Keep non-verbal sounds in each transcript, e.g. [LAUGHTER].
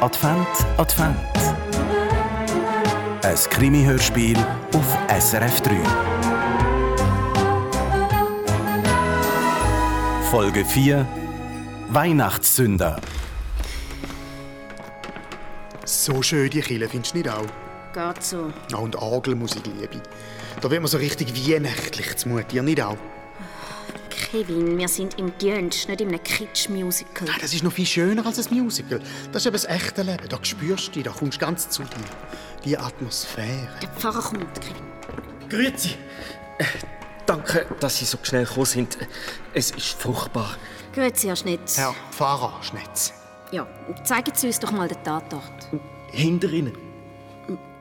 Advent, Advent. Ein Krimi-Hörspiel auf SRF 3. Folge 4 Weihnachtssünder. So schön die Kille, findest du nicht auch? Geht so. Ja, und Orgelmusik liebe. Da wird man so richtig weihnachtlich zumute, nicht auch? Kevin, wir sind im Dienst, nicht in einem Kitsch-Musical. Nein, das ist noch viel schöner als ein Musical. Das ist eben das echte Leben. Da spürst du dich, da kommst du ganz zu dir. Die Atmosphäre. Der Pfarrer kommt, Kevin. Grüezi. Äh, danke, dass Sie so schnell gekommen sind. Es ist furchtbar. Grüezi, Herr Schnitz. Herr Pfarrer Schnetz. Ja, zeigen Sie uns doch mal den Tatort. Hinter Ihnen.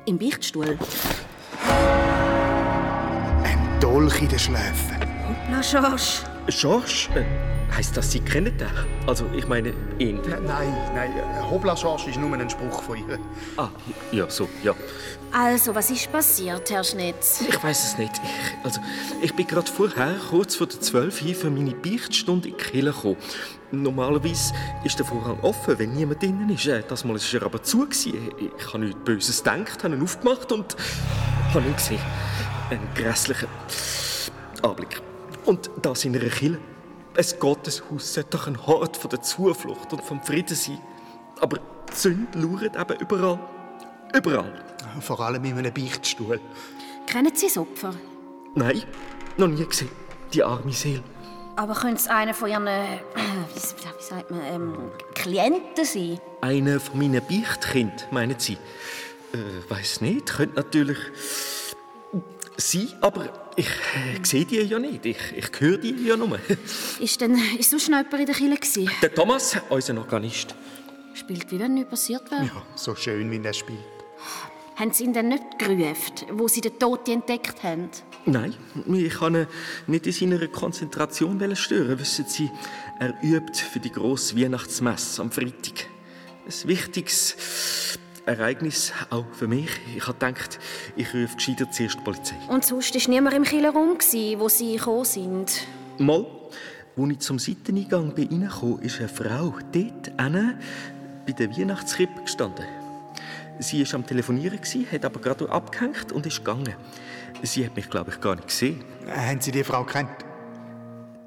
Im Beichtstuhl. Ein Dolch in den Schläfen. Na, Schorsch. Georges? Äh, heisst das, Sie kennen den? Also, ich meine, ihn. Nein, nein, Hobla Schorsch ist nur ein Spruch von ihr. Ah, ja, so, ja. Also, was ist passiert, Herr Schnitz? Ich weiß es nicht. Ich, also, ich bin gerade vorher, kurz vor der 12 Uhr, für meine Beichtstunde in die Kirche gekommen. Normalerweise ist der Vorhang offen, wenn niemand drinnen ist. Äh, Das Mal war er aber zu. Ich habe nichts Böses gedacht, habe ihn aufgemacht und habe ihn gesehen. Ein grässlicher Anblick. Und das in einer Kille. Ein Gotteshaus sollte doch ein Hort von der Zuflucht und vom Frieden sein. Aber die Sünde lauert eben überall. Überall. Vor allem in einem Beichtstuhl. Kennen Sie das Opfer? Nein, noch nie gesehen. Die arme Seele. Aber könnte es einer von Ihren, äh, wie, wie sagt man, ähm, Klienten sein? Einer von meinen Beichtkind, meinen Sie? Äh, weiß nicht. Könnte natürlich sein, aber ich äh, sehe die ja nicht. Ich, ich höre die ja nur. [LAUGHS] Ist denn, ist sonst noch jemand in der Kirche gewesen? Der Thomas, unser Organist. Spielt, wie wenn nichts passiert wäre. Ja, so schön, wie er spielt. Haben Sie ihn denn nicht gerufen, wo Sie den Toten entdeckt haben? Nein, ich kann ihn nicht in seiner Konzentration stören. Wissen Sie, er übt für die grosse Weihnachtsmesse am Freitag. Ein wichtiges Ereignis, auch für mich. Ich habe gedacht, ich rufe gescheiter zuerst die Polizei. Und sonst war niemand im Kirchenraum, gewesen, wo Sie gekommen sind. Mal, als ich zum Seiteneingang bin reinkam, ist eine Frau dort hinten bei der Weihnachtskrippe gestanden. Sie war am Telefonieren, hat aber gerade abgehängt und ist gegangen. Sie hat mich, glaube ich, gar nicht gesehen. Haben Sie die Frau kennt?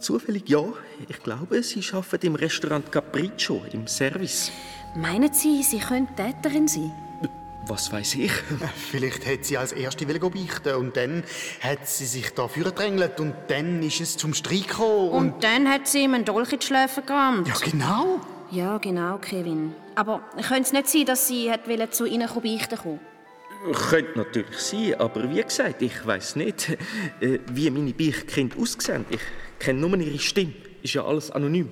Zufällig ja. Ich glaube, sie arbeitet im Restaurant Capriccio, im Service. Meinen Sie, Sie könnten Täterin sein? Was weiß ich? [LAUGHS] Vielleicht hat sie als Erste wollen beichten und dann hat sie sich da vorgedrängelt und dann ist es zum Streit gekommen und... Und dann hat sie ihm einen Dolch in die Schläfe gerammt. Ja, genau. Ja, genau, Kevin. Aber könnte es nicht sein, dass sie hat zu Ihnen beichten kommen? Könnte natürlich sein, aber wie gesagt, ich weiß nicht, äh, wie meine Beichtkinder aussehen. Ich kenne nur ihre Stimme. Ist ja alles anonym.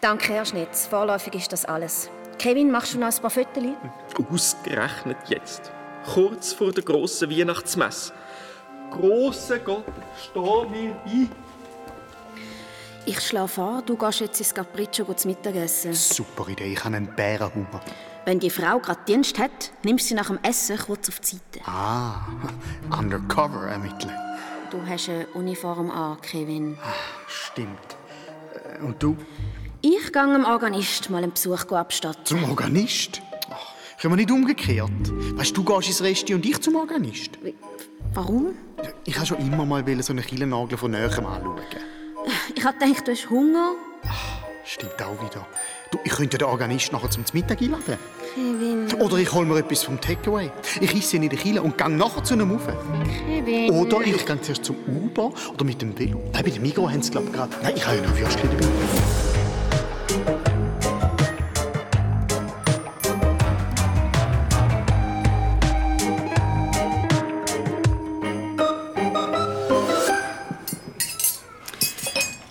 Danke, Herr Schnitz. Vorläufig ist das alles. Kevin, machst du noch ein paar Fotos? Ausgerechnet jetzt. Kurz vor der grossen Weihnachtsmesse. Grosser Gott, steh mir bei. Ich schlage vor, du gehst jetzt ins Capriccio zu Mittagessen. Super Idee, ich habe einen Bärenhunger. Wenn die Frau gerade Dienst hat, nimmst du sie nach dem Essen kurz auf die Seite. Ah, [LAUGHS] undercover ermitteln. Du hast eine Uniform an, Kevin. Stimmt. Äh, Und du? Ich gehe dem Organist mal einen Besuch abstatten. Zum Organist? Ach, können wir nicht umgekehrt? Weißt du, du gehst ins Resti und ich zum Organist. Warum? Ich wollte schon immer mal so einen Killennagel von näherem anschauen. Ich habe gedacht, du hast Hunger. Stimmt auch wieder. Du, ich könnte den Organist nachher zum Mittag einladen. Kevin, Oder ich hole mir etwas vom Takeaway. Ich esse ihn in der Kille und gehe nachher zu einem rauf. Kevin. Oder ich gehe zuerst zum Uber oder mit dem Velo. Nein, bei dem Migros haben sie glaube ich gerade... Nein, ich habe ja noch Würstchen dabei.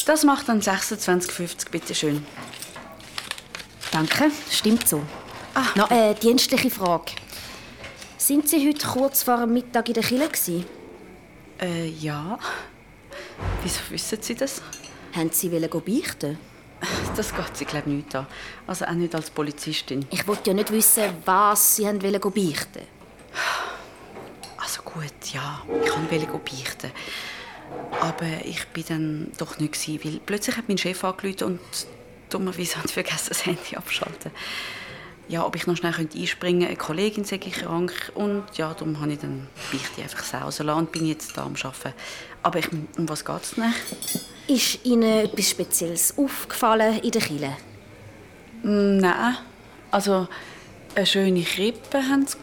Das macht dann 26,50, bitte schön. Danke, stimmt so. Ah. Noch eine dienstliche Frage. Sind Sie heute kurz vor dem Mittag in der Kirche? gewesen? Äh, ja. Wieso wissen Sie das? Haben Sie wollen beichten? Das geht Sie, glaube ich, nicht an. Also auch nicht als Polizistin. Ich wollte ja nicht wissen, was Sie haben wollen beichten. Also gut, ja, ich kann beichten. Aber ich bin dann doch nicht gewesen, weil plötzlich hat mein Chef angerufen und dummerweise hat ich vergessen, das Handy abzuschalten. ja, ob ich noch schnell einspringen könnte. Eine Kollegin sei krank. Und ja, darum habe ich dann Beichte einfach sausen lassen und bin jetzt da am Arbeiten. Aber ich, um was geht es denn? Ist Ihnen etwas Spezielles aufgefallen in der Kille? Nein. Also, eine schöne Krippe hatten sie.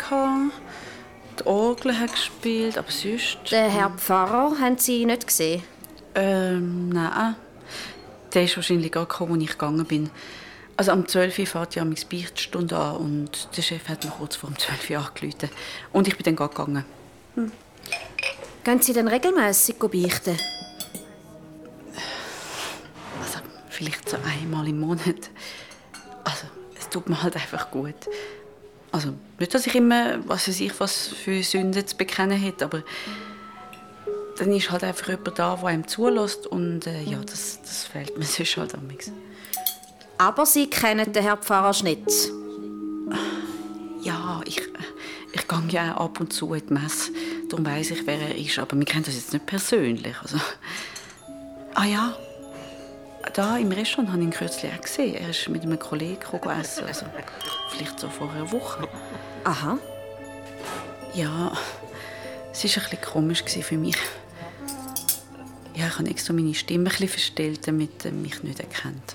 Die Orgel hat gespielt, aber sonst... Den Herr Pfarrer haben Sie nicht gesehen? Ähm, nein. Der ist wahrscheinlich gerade gekommen, als ich gegangen bin. Also am 12 Uhr fährt ja meine Beichtstunde an und der Chef hat mir kurz vor dem 12 Uhr angerufen. Und ich bin dann gerade gegangen. Gehen Sie dann regelmässig beichten? Also vielleicht so einmal im Monat. Also es tut mir halt einfach gut. Also nicht, dass ich immer, was weiß ich, was für Sünden zu bekennen hätte, aber dann ist halt einfach jemand da, der einem zulässt und äh, ja, das, das fehlt mir [LAUGHS] sonst halt am Aber Sie kennen den Herrn Pfarrer Schnitz. Ja, ich, ich gehe ja auch ab und zu in die Messe. Darum weiss ich, wer er ist. Aber wir kennen das jetzt nicht persönlich. Also. Ah ja, da im Restaurant habe ich ihn kürzlich auch gesehen. Er ist mit einem Kollegen essen. Also, vielleicht so vor einer Woche. Aha. Ja, es war ein bisschen komisch für mich. Ja, ich habe extra meine Stimme ein bisschen verstellt, damit er mich nicht erkennt.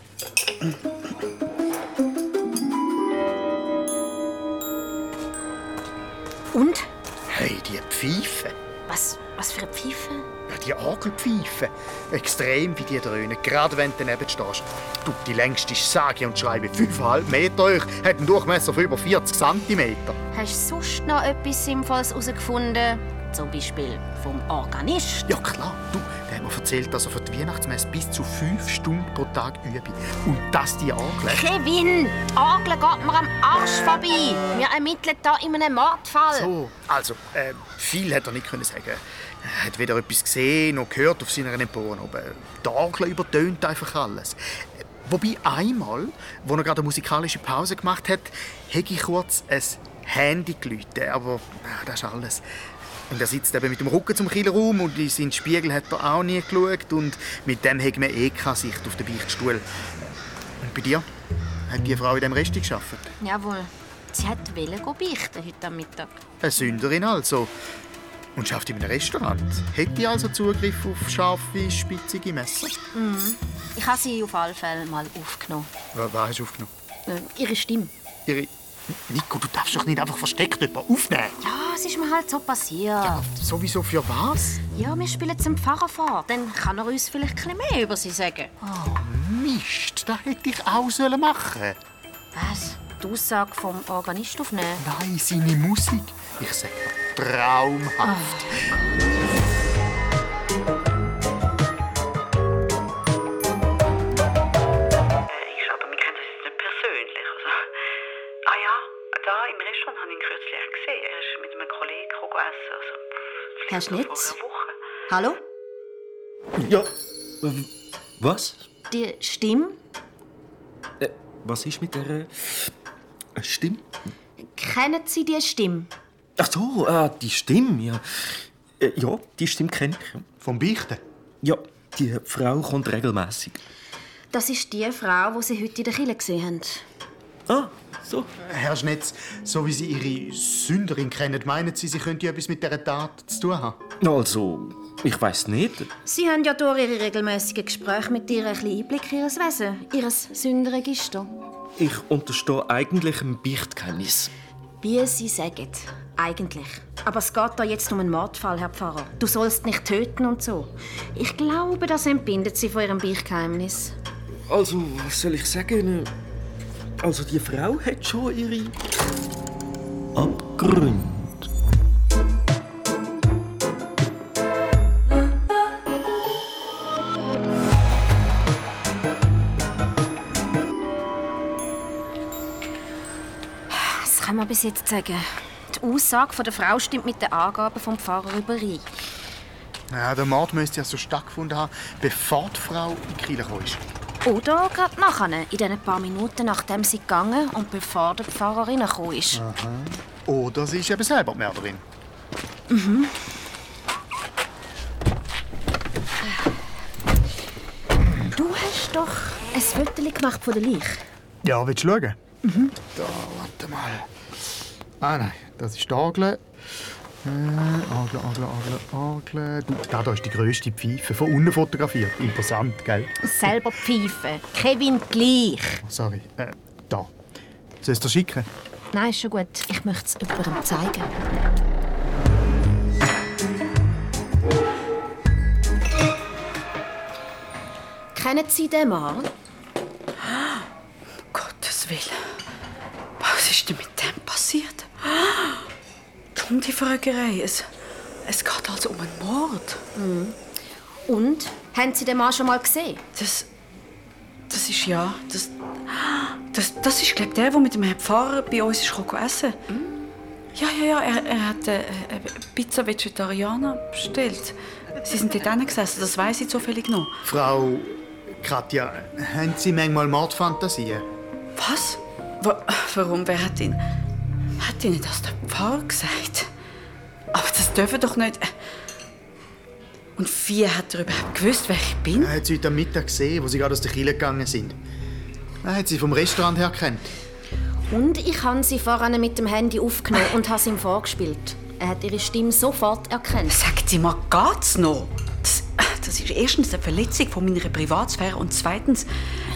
Und? Hey, die Pfeife. Was, was für eine Pfeife? Ja, die Orgelpfeife. Extrem, wie die dröhnen, gerade wenn du daneben stehst. Du, die längste ist sage und schreibe 5,5 Meter hoch, hat einen Durchmesser von über 40 cm. Hast du sonst noch etwas Sinnvolles herausgefunden? Zum Beispiel vom Organist? Ja klar, du, der hat mir erzählt, dass er für die Weihnachtsmesse bis zu 5 Stunden pro Tag übe. Und dass die Orgel... Kevin, die Orgel geht mir am Arsch vorbei. Wir ermitteln hier in einem Mordfall. So, also, äh, viel hat er nicht können sagen. Er hat weder etwas gesehen noch gehört auf seiner Empore. Aber die Orgel übertönt einfach alles. Wobei einmal, wo er gerade eine musikalische Pause gemacht hat, hätte ich kurz ein Handy geläutet. Aber äh, das ist alles. Und er sitzt eben mit dem Rücken zum Killerraum und in seinen Spiegel hat er auch nie geschaut. Und mit dem hat man eh keine Sicht auf den Beichtstuhl. Und bei dir? Hat die Frau in dem Rest geschafft? Jawohl. Sie hat wollen beichten heute am Mittag. Eine Sünderin also. Und schafft in einem Restaurant. Hätte die also Zugriff auf scharfe, spitzige Messer? Ich habe sie auf alle Fälle mal aufgenommen. Was, was hast du aufgenommen? Äh, ihre Stimme. Ihre... Nico, du darfst doch nicht einfach versteckt jemanden aufnehmen. Ja, es ist mir halt so passiert. Sowieso für was? Ja, wir spielen zum Pfarrer vor. Dann kann er uns vielleicht ein bisschen mehr über sie sagen. Mist, das hätte ich auch sollen machen Was? Die Aussage vom Organist aufnehmen? Nein, seine Musik. Ich sag dir, traumhaft. Ich Herr Schnitz? Hallo? Ja. äh, Was? Die Stimme? Äh, was ist mit der äh, Stimme? Kennen Sie die Stimme? Ach so, ah, die Stimme, ja. Äh, ja, die Stimme kenne ich. Vom Beichten? Ja, die Frau kommt regelmäßig. Das ist die Frau, die Sie heute in der Kille gesehen haben. Ah, so. Herr Schnetz, so wie Sie Ihre Sünderin kennen, meinen Sie, sie könnte etwas mit dieser Tat zu tun haben? Also, ich weiß nicht. Sie haben ja durch Ihre regelmäßigen Gespräche mit ihr ein bisschen Einblick in ihr Wesen, ihr Sündenregister. Ich unterstehe eigentlich einem Beichtgeheimnis. Wie Sie sagen. Eigentlich. Aber es geht da jetzt um einen Mordfall, Herr Pfarrer. Du sollst nicht töten und so. Ich glaube, das entbindet Sie von Ihrem Beichtgeheimnis. Also, was soll ich sagen? Also, die Frau hat schon ihre Abgründe. Was kann man bis jetzt sagen? Die Aussage von der Frau stimmt mit den Angaben vom Pfarrer überein. Ja, der Mord müsste ja so stattgefunden haben, bevor die Frau in die Kirche ist. Oder gerade nachher, in den paar Minuten nachdem sie gegangen und bevor der Pfarrer reingekommen ist. Oder sie ist eben selber die Mörderin. Du hast doch ein Foto gemacht von der Leiche. Ja, willst du schauen? Da, warte mal. Ah nein, das ist die Orgel. Äh, Orgel, Orgel, Orgel, Orgel. Du, da, da ist die grösste Pfeife. Von unten fotografiert. Imposant, gell? Selber pfeifen. Kevin gleich. Sorry. Äh, da. Soll ich es dir schicken? Nein, ist schon gut. Ich möchte es jemandem zeigen. Kennen Sie den Mann? Gottes Willen. Was ist denn mit dem passiert? Dumm die Fragerei. Es, es geht also um einen Mord. Und? Haben Sie den Mann schon mal gesehen? Das. Das ist ja. Das. Das, das ist, glaube ich, der, der mit dem Herrn Pfarrer bei uns ist essen. Ja, ja, ja. Er, er hat äh, äh, Pizza Vegetariana bestellt. Sie sind dort gesessen, das weiß ich zufällig noch. Frau Katja, haben Sie manchmal Mordfantasien? Was? Wa warum? Wer hat ihn. Hat Ihnen das der Pfarrer gesagt? Aber das dürfen doch nicht. Und wie hat er überhaupt gewusst, wer ich bin? Er hat Sie heute am Mittag gesehen, wo Sie gerade aus der Kille gegangen sind. Er hat Sie vom Restaurant her gekannt. Und ich habe sie voran mit dem Handy aufgenommen und habe es ihm vorgespielt. Er hat ihre Stimme sofort erkannt. Sagt sie mal, geht's noch? Das, das ist erstens eine Verletzung von meiner Privatsphäre und zweitens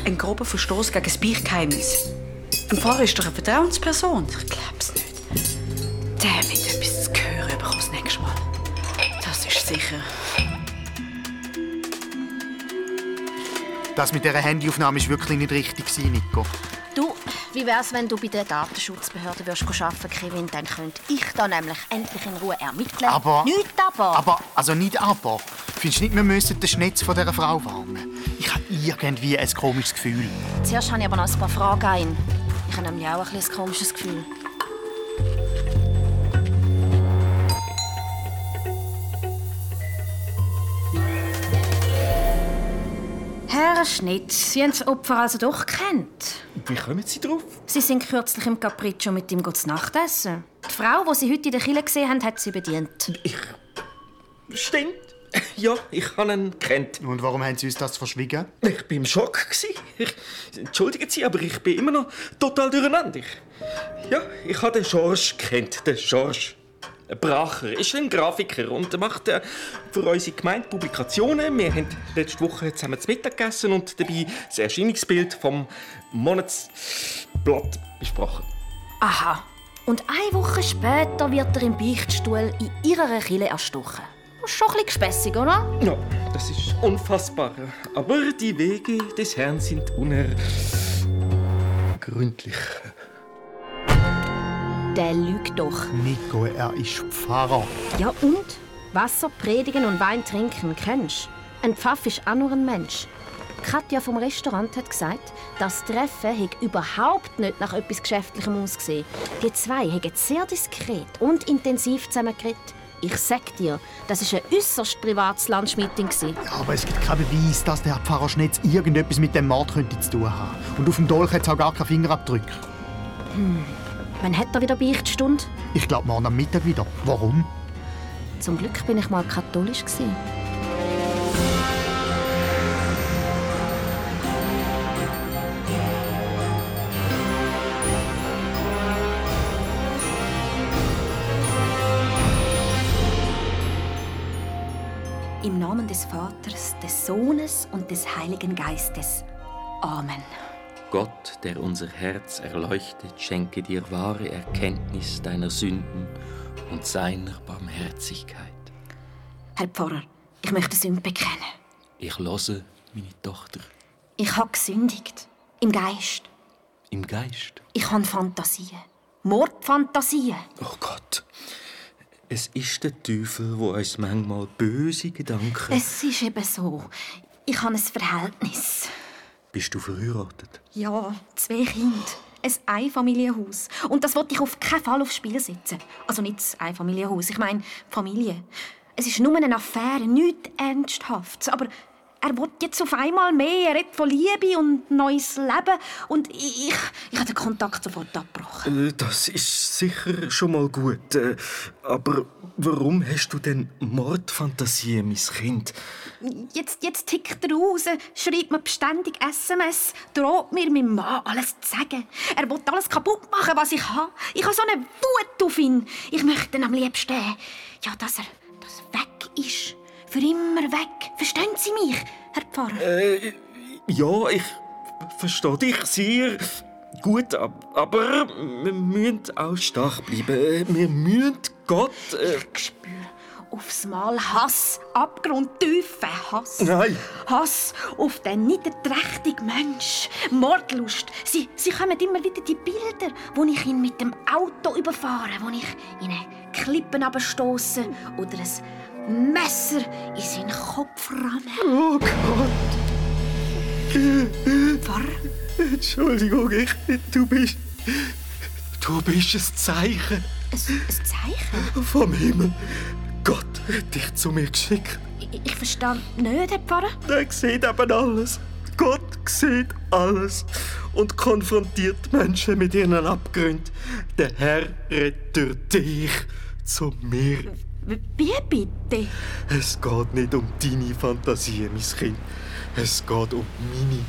ein grober Verstoß gegen das Beichtgeheimnis. Ein Pfarrer ist doch eine Vertrauensperson. Ich glaub's nicht. Der wird etwas zu hören bekommen das nächste Mal. Das ist sicher. Das mit dieser Handyaufnahme war wirklich nicht richtig, Nico. Du, wie wär's, wenn du bei der Datenschutzbehörde würdest arbeiten, Kevin? Dann könnte ich da nämlich endlich in Ruhe ermitteln. Aber- Nicht aber. Aber, also nicht aber. Findest du nicht, wir müssen den Schnitz von dieser Frau warnen? Ich habe irgendwie ein komisches Gefühl. Zuerst habe ich aber noch ein paar Fragen an ihn. Habe nämlich auch ein, bisschen ein komisches Gefühl. Herr Schnitt, Sie haben das Opfer also doch kennt. Wie kommen Sie drauf? Sie sind kürzlich im Capriccio mit ihm zu Nacht essen. Die Frau, die Sie heute in der Kille gesehen haben, hat Sie bedient. Ich. Stimmt. [LAUGHS] Ja, ich habe ihn kennt. Und warum haben Sie uns das verschwiegen? Ich bin im Schock. gsi. Ich, entschuldigen Sie, aber ich bin immer noch total durcheinander. Ich, ja, ich habe den George kennt, den George. Bracher ist ein Grafiker und macht äh, für unsere Gemeinde Publikationen. Wir haben letzte Woche zusammen zu Mittag gegessen und dabei das Erscheinungsbild vom Monatsblatt besprochen. Aha. Und eine Woche später wird er im Beichtstuhl in ihrer Kille erstochen. Das ist schon ein bisschen gespässig, oder? Ja, das ist unfassbar. Aber die Wege des Herrn sind unergründlich. Der lügt doch. Nico, er ist Pfarrer. Ja und? Wasser predigen und Wein trinken, kennst Ein Pfaff ist auch nur ein Mensch. Katja vom Restaurant hat gesagt, das Treffen hätte überhaupt nicht nach etwas Geschäftlichem ausgesehen. Die zwei haben sehr diskret und intensiv zusammen geredet. Ich sag dir, das war ein äußerst privates gewesen. Ja, aber es gibt keinen Beweis, dass der Herr Pfarrer Schnitz irgendetwas mit dem Mord könnte zu tun haben. Und auf dem Dolch hat es auch gar keinen Fingerabdruck. Wann hat er wieder Beichtstunde? Ich glaube, morgen am Mittag wieder. Warum? Zum Glück bin ich mal katholisch. gewesen. Im Namen des Vaters, des Sohnes und des Heiligen Geistes. Amen. Gott, der unser Herz erleuchtet, schenke dir wahre Erkenntnis deiner Sünden und seiner Barmherzigkeit. Herr Pfarrer, ich möchte Sünde bekennen. Ich lose meine Tochter Ich habe gesündigt. Im Geist. im Geist. Ich habe Fantasien. Mordfantasien. Oh Gott, es ist der Teufel, wo uns manchmal böse Gedanken. Es ist eben so. Ich habe ein Verhältnis. Bist du verheiratet? Ja, zwei Kinder. Ein Einfamilienhaus. Und das wollte ich auf keinen Fall aufs Spiel setzen. Also nicht das Einfamilienhaus, ich meine Familie. Es ist nur eine Affäre, nichts Ernsthaftes. Aber er will jetzt auf einmal mehr. Er redet von Liebe und neues Leben. Und ich, ich, habe den Kontakt sofort abgebrochen. Äh, Das ist sicher schon mal gut. äh, Aber warum hast du denn Mordfantasien, mein Kind? Jetzt, jetzt tickt er raus, schreibt mir beständig SMS, droht mir meinem Mann alles zu sagen. Er will alles kaputt machen, was ich habe. Ich habe so eine Wut auf ihn. Ich möchte ihn am liebsten, ja, dass er, dass er weg ist. Für immer weg. Verstehen Sie mich, Herr Pfarrer? Äh, ja, ich verstehe dich sehr gut, ab- aber wir müssen auch stark bleiben. Wir müssen Gott. Äh, Ich spüre aufs Mal Hass, abgrundtiefen Hass. Nein. Hass auf den niederträchtigen Mensch. Mordlust. Sie, sie kommen immer wieder die Bilder, wo ich ihn mit dem Auto überfahre, wo ich in eine Klippen abstoße oder ein Messer in seinen Kopf ramme. oh Gott, Pfarrer, Entschuldigung, ich, du bist. Du bist ein Zeichen ein, ein Zeichen? vom Himmel. Gott hat dich zu mir geschickt. Ich, ich verstehe nicht, Herr Pfarrer. Er sieht eben alles. Gott sieht alles und konfrontiert Menschen mit ihren Abgründen. Der Herr durch dich zu mir. Wie bitte? Es geht nicht um deine Fantasie, mein Kind. Es geht um meine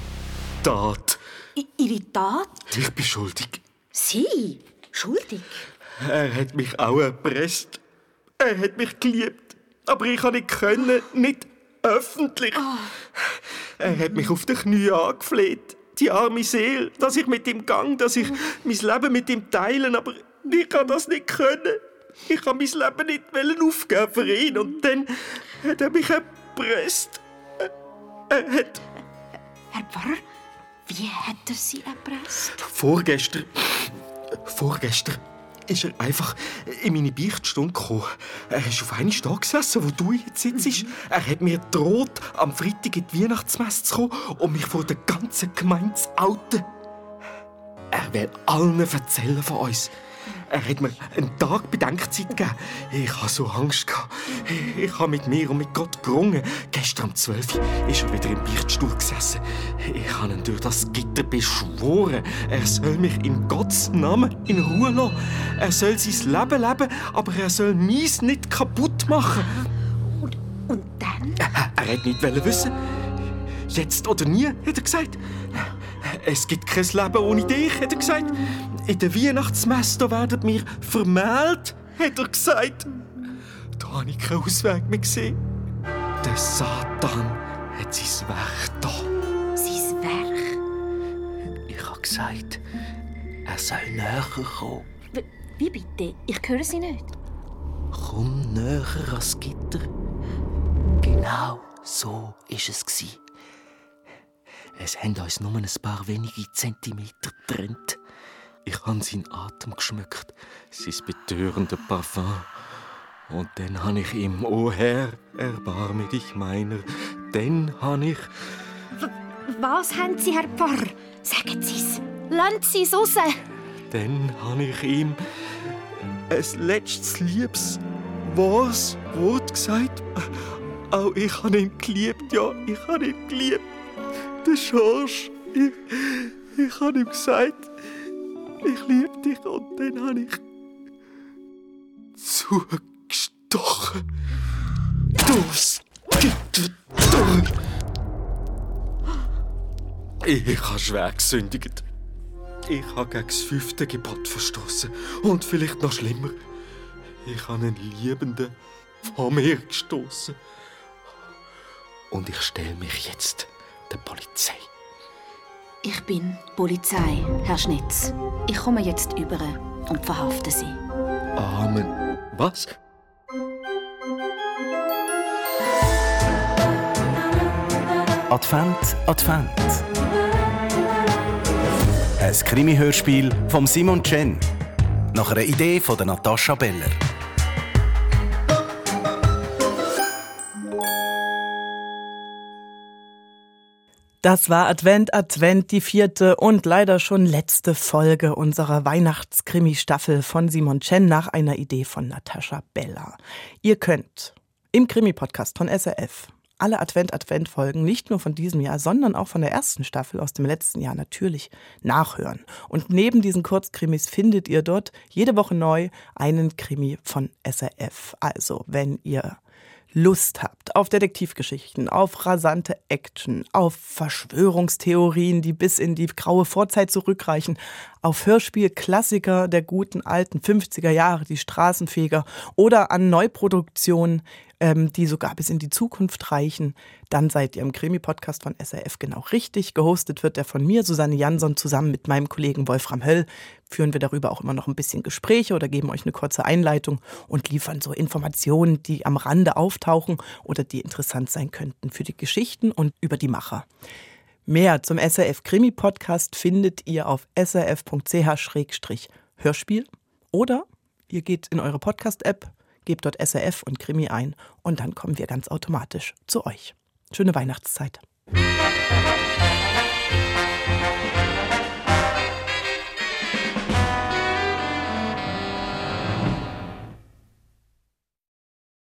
Tat. I Ihre Tat? Ich bin schuldig. Sie? Schuldig? Er hat mich auch erpresst. Er hat mich geliebt. Aber ich konnte nicht können, nicht öffentlich. Er hat mich auf die Knie angefleht. Die arme Seele, dass ich mit ihm gang, dass ich mein Leben mit ihm teilen, aber ich kann das nicht können. Ich kann mein Leben nicht aufgeben für ihn. Und dann hat er mich erpresst. Er hat Herr Pfarrer, wie hat er Sie erpresst? Vorgestern. Vorgestern ist er einfach in meine Beichtstunde gekommen. Er ist auf einen da gesessen, wo du jetzt sitzt. Er hat mir gedroht, am Freitag in die Weihnachtsmesse zu kommen und mich vor der ganzen Gemeinde zu outen. Er will allen erzählen von uns. Er hat mir einen Tag Bedenkzeit gegeben. Ich hatte so Angst. gehabt. Ich habe mit mir und mit Gott gerungen. Gestern um 12 Uhr ist er wieder im Beichtstuhl gesessen. Ich habe ihn durch das Gitter beschworen. Er soll mich in Gottes Namen in Ruhe lassen. Er soll sein Leben leben, aber er soll meins nicht kaputt machen. Und, und dann? Er hat nicht wissen. Jetzt oder nie, hat er gesagt. Es gibt kein Leben ohne dich, hat er gesagt. In der Weihnachtsmesse werden wir vermählt, hat er gesagt. Da habe ich keinen Ausweg mehr gesehen. Der Satan hat sein Werk da. Sein Werk? Ich habe gesagt, er soll näher kommen. W wie bitte? Ich höre Sie nicht. Komm näher ans Gitter. Genau so ist es. Es haben uns nur ein paar wenige Zentimeter getrennt. Ich habe seinen Atem geschmückt, sein betörende Parfum. Und dann habe ich ihm, O Herr, erbarme dich meiner. Dann habe ich Was haben Sie, Herr Pfarrer? Sagen Sie es. Lassen Sie es raus. Dann habe ich ihm ein letztes liebes wahres Wort gesagt. Auch ich habe ihn geliebt, ja, ich habe ihn geliebt. Der Schorsch, ich, ich habe ihm gesagt, ich liebe dich und dann habe ich zugestochen. Gitter durch. Ich habe schwer gesündigt. Ich habe gegen das fünfte Gebot verstoßen. Und vielleicht noch schlimmer. Ich habe einen Liebenden von mir gestoßen. Und ich stelle mich jetzt der Polizei. Ich bin Polizei, Herr Schnitz. Ich komme jetzt über und verhafte Sie. Amen. Was? Advent, Advent. Ein Krimi-Hörspiel von Simon Chen. Nach einer Idee von der Natascha Beller. Das war Advent Advent, die vierte und leider schon letzte Folge unserer Weihnachtskrimi-Staffel von Simon Chen nach einer Idee von Natascha Bella. Ihr könnt im Krimi-Podcast von SRF alle Advent-Advent-Folgen, nicht nur von diesem Jahr, sondern auch von der ersten Staffel aus dem letzten Jahr natürlich nachhören. Und neben diesen Kurzkrimis findet ihr dort jede Woche neu einen Krimi von SRF. Also, wenn ihr Lust habt auf Detektivgeschichten, auf rasante Action, auf Verschwörungstheorien, die bis in die graue Vorzeit zurückreichen, auf Hörspielklassiker der guten alten 50er Jahre, die Straßenfeger oder an Neuproduktionen, ähm, die sogar bis in die Zukunft reichen, dann seid ihr im Krimi-Podcast von SRF genau richtig. Gehostet wird der von mir, Susanne Jansson, zusammen mit meinem Kollegen Wolfram Höll. Führen wir darüber auch immer noch ein bisschen Gespräche oder geben euch eine kurze Einleitung und liefern so Informationen, die am Rande auftauchen oder die interessant sein könnten für die Geschichten und über die Macher. Mehr zum SRF Krimi Podcast findet ihr auf srf.ch-hörspiel oder ihr geht in eure Podcast-App, gebt dort SRF und Krimi ein und dann kommen wir ganz automatisch zu euch. Schöne Weihnachtszeit.